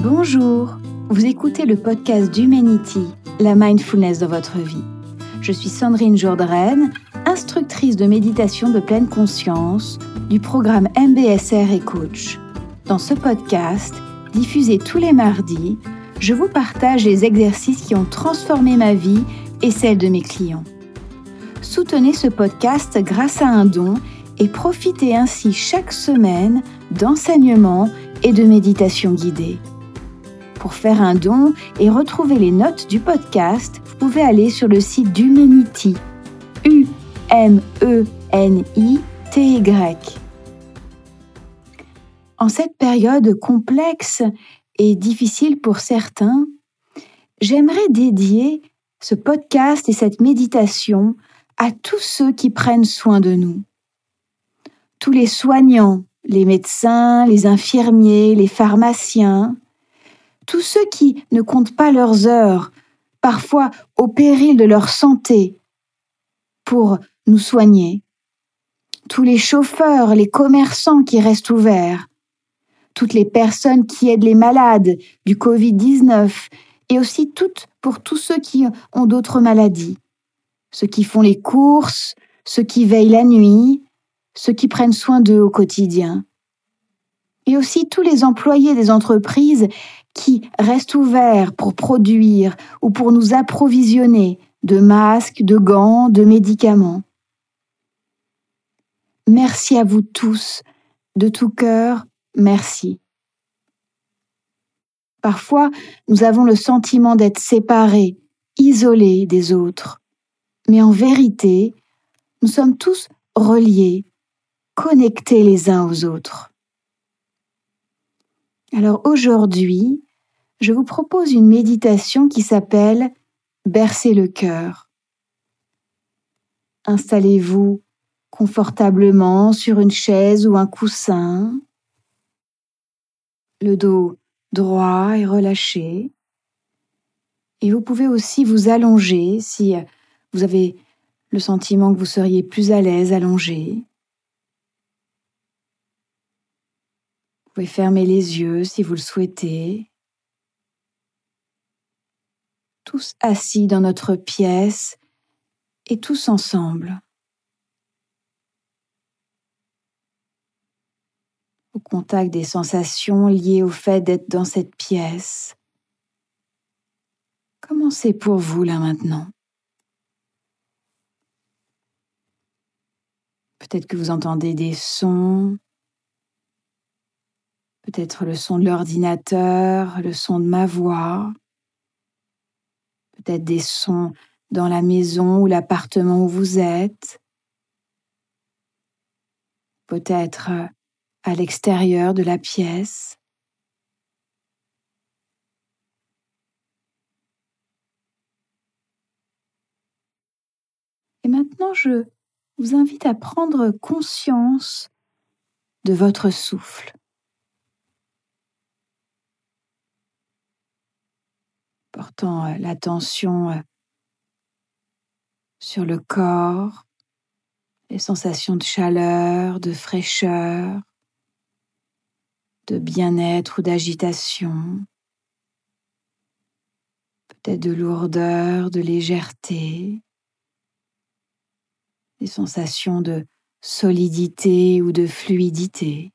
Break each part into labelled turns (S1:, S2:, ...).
S1: Bonjour, vous écoutez le podcast d'Humanity, la mindfulness dans votre vie. Je suis Sandrine Jourdraine, instructrice de méditation de pleine conscience du programme MBSR et coach. Dans ce podcast, diffusé tous les mardis, je vous partage les exercices qui ont transformé ma vie et celle de mes clients. Soutenez ce podcast grâce à un don et profitez ainsi chaque semaine d'enseignements et de méditation guidée. Pour faire un don et retrouver les notes du podcast, vous pouvez aller sur le site d'Humanity. U-M-E-N-I-T-Y. En cette période complexe et difficile pour certains, j'aimerais dédier ce podcast et cette méditation à tous ceux qui prennent soin de nous. Tous les soignants, les médecins, les infirmiers, les pharmaciens, tous ceux qui ne comptent pas leurs heures, parfois au péril de leur santé, pour nous soigner. Tous les chauffeurs, les commerçants qui restent ouverts, toutes les personnes qui aident les malades du Covid-19 et aussi toutes pour tous ceux qui ont d'autres maladies, ceux qui font les courses, ceux qui veillent la nuit, ceux qui prennent soin d'eux au quotidien. Et aussi tous les employés des entreprises qui reste ouvert pour produire ou pour nous approvisionner de masques, de gants, de médicaments. Merci à vous tous, de tout cœur, merci. Parfois, nous avons le sentiment d'être séparés, isolés des autres. Mais en vérité, nous sommes tous reliés, connectés les uns aux autres. Alors aujourd'hui, je vous propose une méditation qui s'appelle Bercer le cœur. Installez-vous confortablement sur une chaise ou un coussin, le dos droit et relâché. Et vous pouvez aussi vous allonger si vous avez le sentiment que vous seriez plus à l'aise allongé. Vous pouvez fermer les yeux si vous le souhaitez. Tous assis dans notre pièce et tous ensemble. Au contact des sensations liées au fait d'être dans cette pièce. Comment c'est pour vous là maintenant? Peut-être que vous entendez des sons, peut-être le son de l'ordinateur, le son de ma voix, peut-être des sons dans la maison ou l'appartement où vous êtes, peut-être à l'extérieur de la pièce. Et maintenant, je vous invite à prendre conscience de votre souffle. Portant euh, l'attention euh, sur le corps, les sensations de chaleur, de fraîcheur, de bien-être ou d'agitation, peut-être de lourdeur, de légèreté, des sensations de solidité ou de fluidité.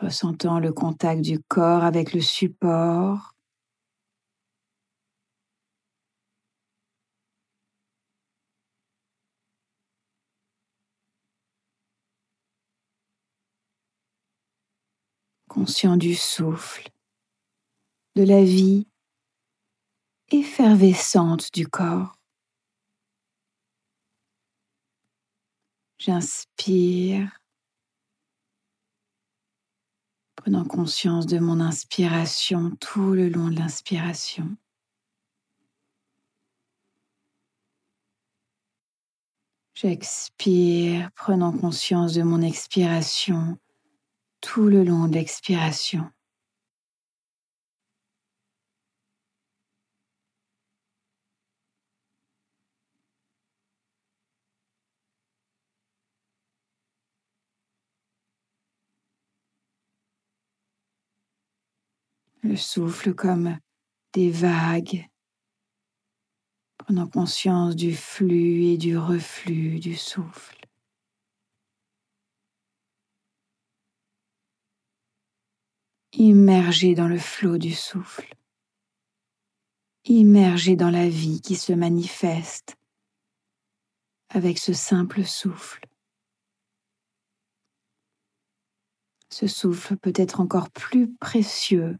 S1: Ressentant le contact du corps avec le support. Conscient du souffle, de la vie effervescente du corps. J'inspire prenant conscience de mon inspiration tout le long de l'inspiration. J'expire, prenant conscience de mon expiration tout le long de l'expiration. Le souffle comme des vagues, prenant conscience du flux et du reflux du souffle. Immergé dans le flot du souffle, immergé dans la vie qui se manifeste avec ce simple souffle. Ce souffle peut être encore plus précieux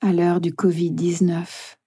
S1: à l'heure du Covid-19.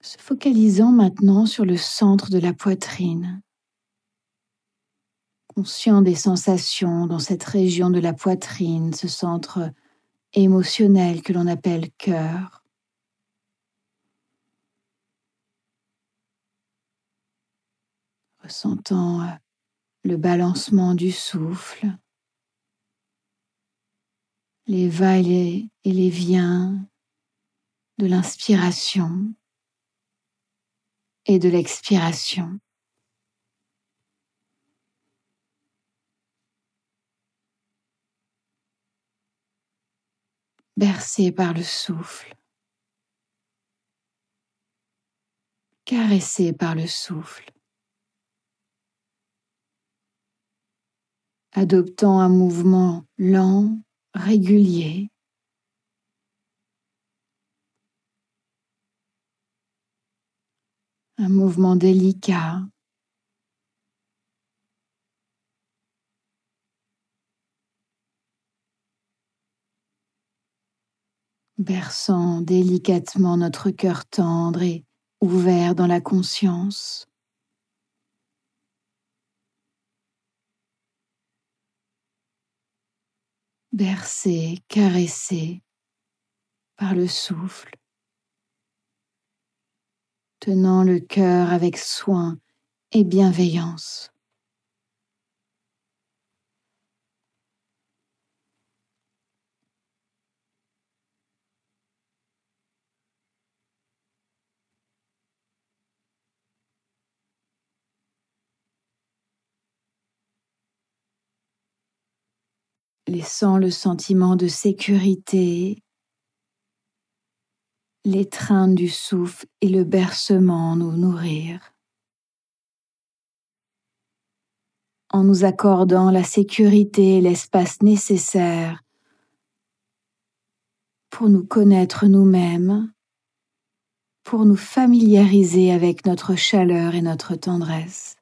S1: Se focalisant maintenant sur le centre de la poitrine, conscient des sensations dans cette région de la poitrine, ce centre émotionnel que l'on appelle cœur. Ressentant euh, le balancement du souffle, les va-et les viens de l'inspiration et de l'expiration. Bercé par le souffle, caressé par le souffle, adoptant un mouvement lent, régulier, un mouvement délicat. berçant délicatement notre cœur tendre et ouvert dans la conscience. Bercé, caressé par le souffle tenant le cœur avec soin et bienveillance. laissant le sentiment de sécurité l'étreinte du souffle et le bercement nous nourrir. En nous accordant la sécurité et l'espace nécessaire pour nous connaître nous-mêmes, pour nous familiariser avec notre chaleur et notre tendresse.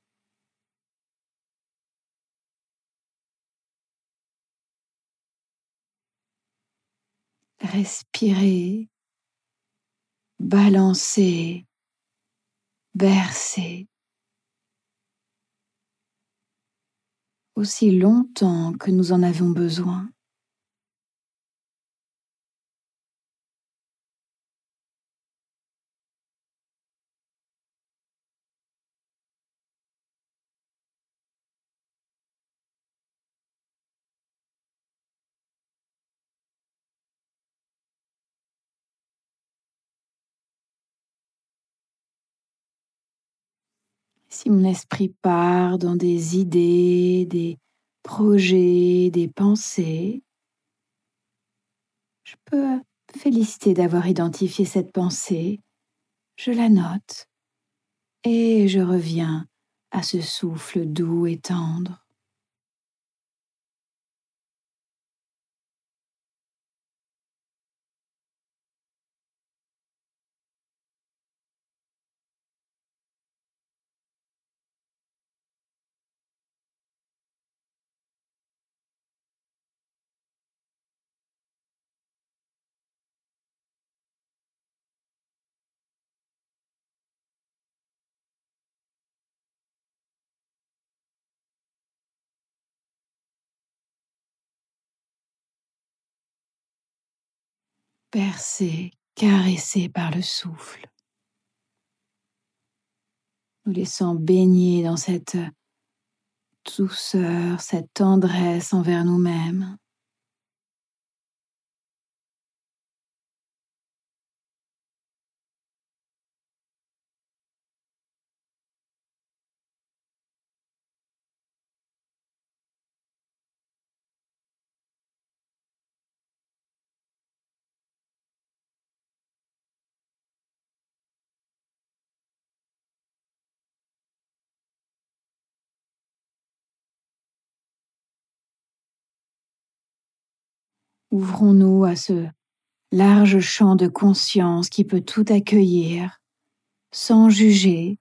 S1: Respirez balancer, bercer, aussi longtemps que nous en avons besoin. Si mon esprit part dans des idées, des projets, des pensées, je peux féliciter d'avoir identifié cette pensée, je la note. Et je reviens à ce souffle doux et tendre. Bercés, caressés par le souffle. Nous laissant baigner dans cette douceur, cette tendresse envers nous-mêmes. Ouvrons-nous à ce large champ de conscience qui peut tout accueillir, sans juger,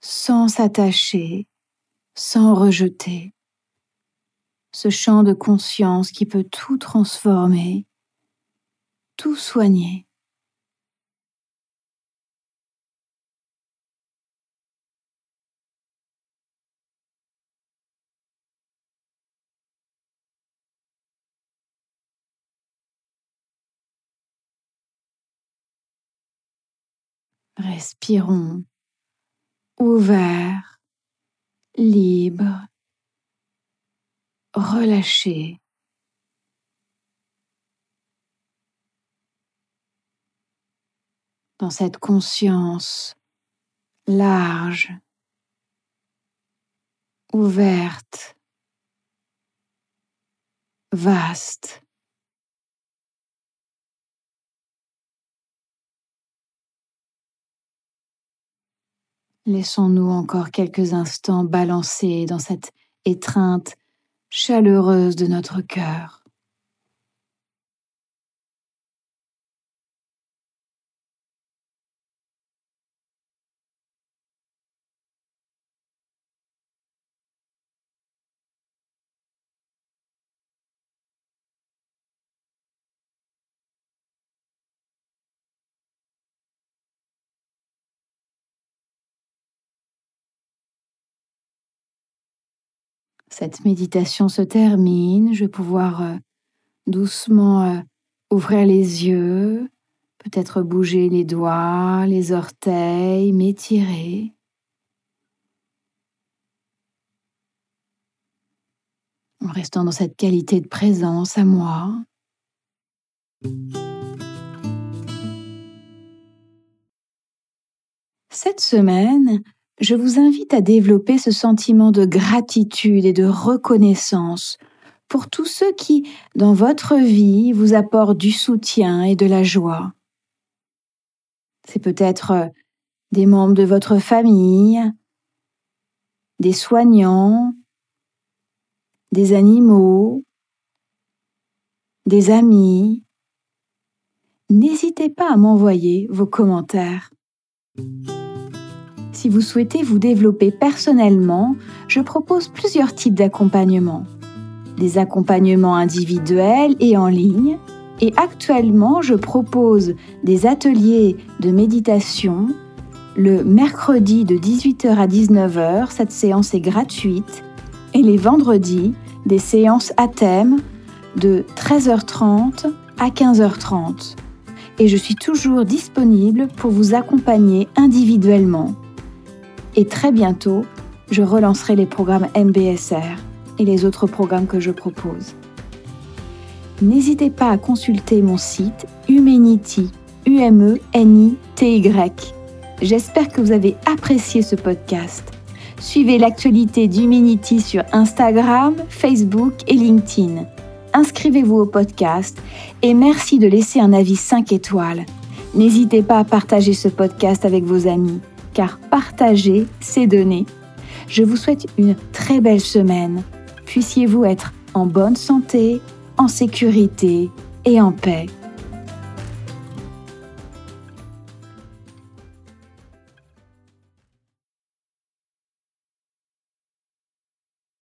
S1: sans s'attacher, sans rejeter. Ce champ de conscience qui peut tout transformer, tout soigner. Respirons. Ouvert, libre, relâché. Dans cette conscience large, ouverte, vaste. Laissons-nous encore quelques instants balancer dans cette étreinte chaleureuse de notre cœur. Cette méditation se termine, je vais pouvoir euh, doucement euh, ouvrir les yeux, peut-être bouger les doigts, les orteils, m'étirer. En restant dans cette qualité de présence à moi. Cette semaine, je vous invite à développer ce sentiment de gratitude et de reconnaissance pour tous ceux qui, dans votre vie, vous apportent du soutien et de la joie. C'est peut-être euh, des membres de votre famille, des soignants, des animaux, des amis. N'hésitez pas à m'envoyer vos commentaires. Si vous souhaitez vous développer personnellement, je propose plusieurs types d'accompagnement. Des accompagnements individuels et en ligne. Et actuellement, je propose des ateliers de méditation le mercredi de 18h à 19h. Cette séance est gratuite. Et les vendredis, des séances à thème de 13h30 à 15h30. Et je suis toujours disponible pour vous accompagner individuellement et très bientôt, je relancerai les programmes MBSR et les autres programmes que je propose. N'hésitez pas à consulter mon site Humanity, u m e n i t y J'espère que vous avez apprécié ce podcast. Suivez l'actualité d'Humanity sur Instagram, Facebook et LinkedIn. Inscrivez-vous au podcast et merci de laisser un avis 5 étoiles. N'hésitez pas à partager ce podcast avec vos amis car partager, c'est donner. Je vous souhaite une très belle semaine. Puissiez-vous être en bonne santé, en sécurité et en paix.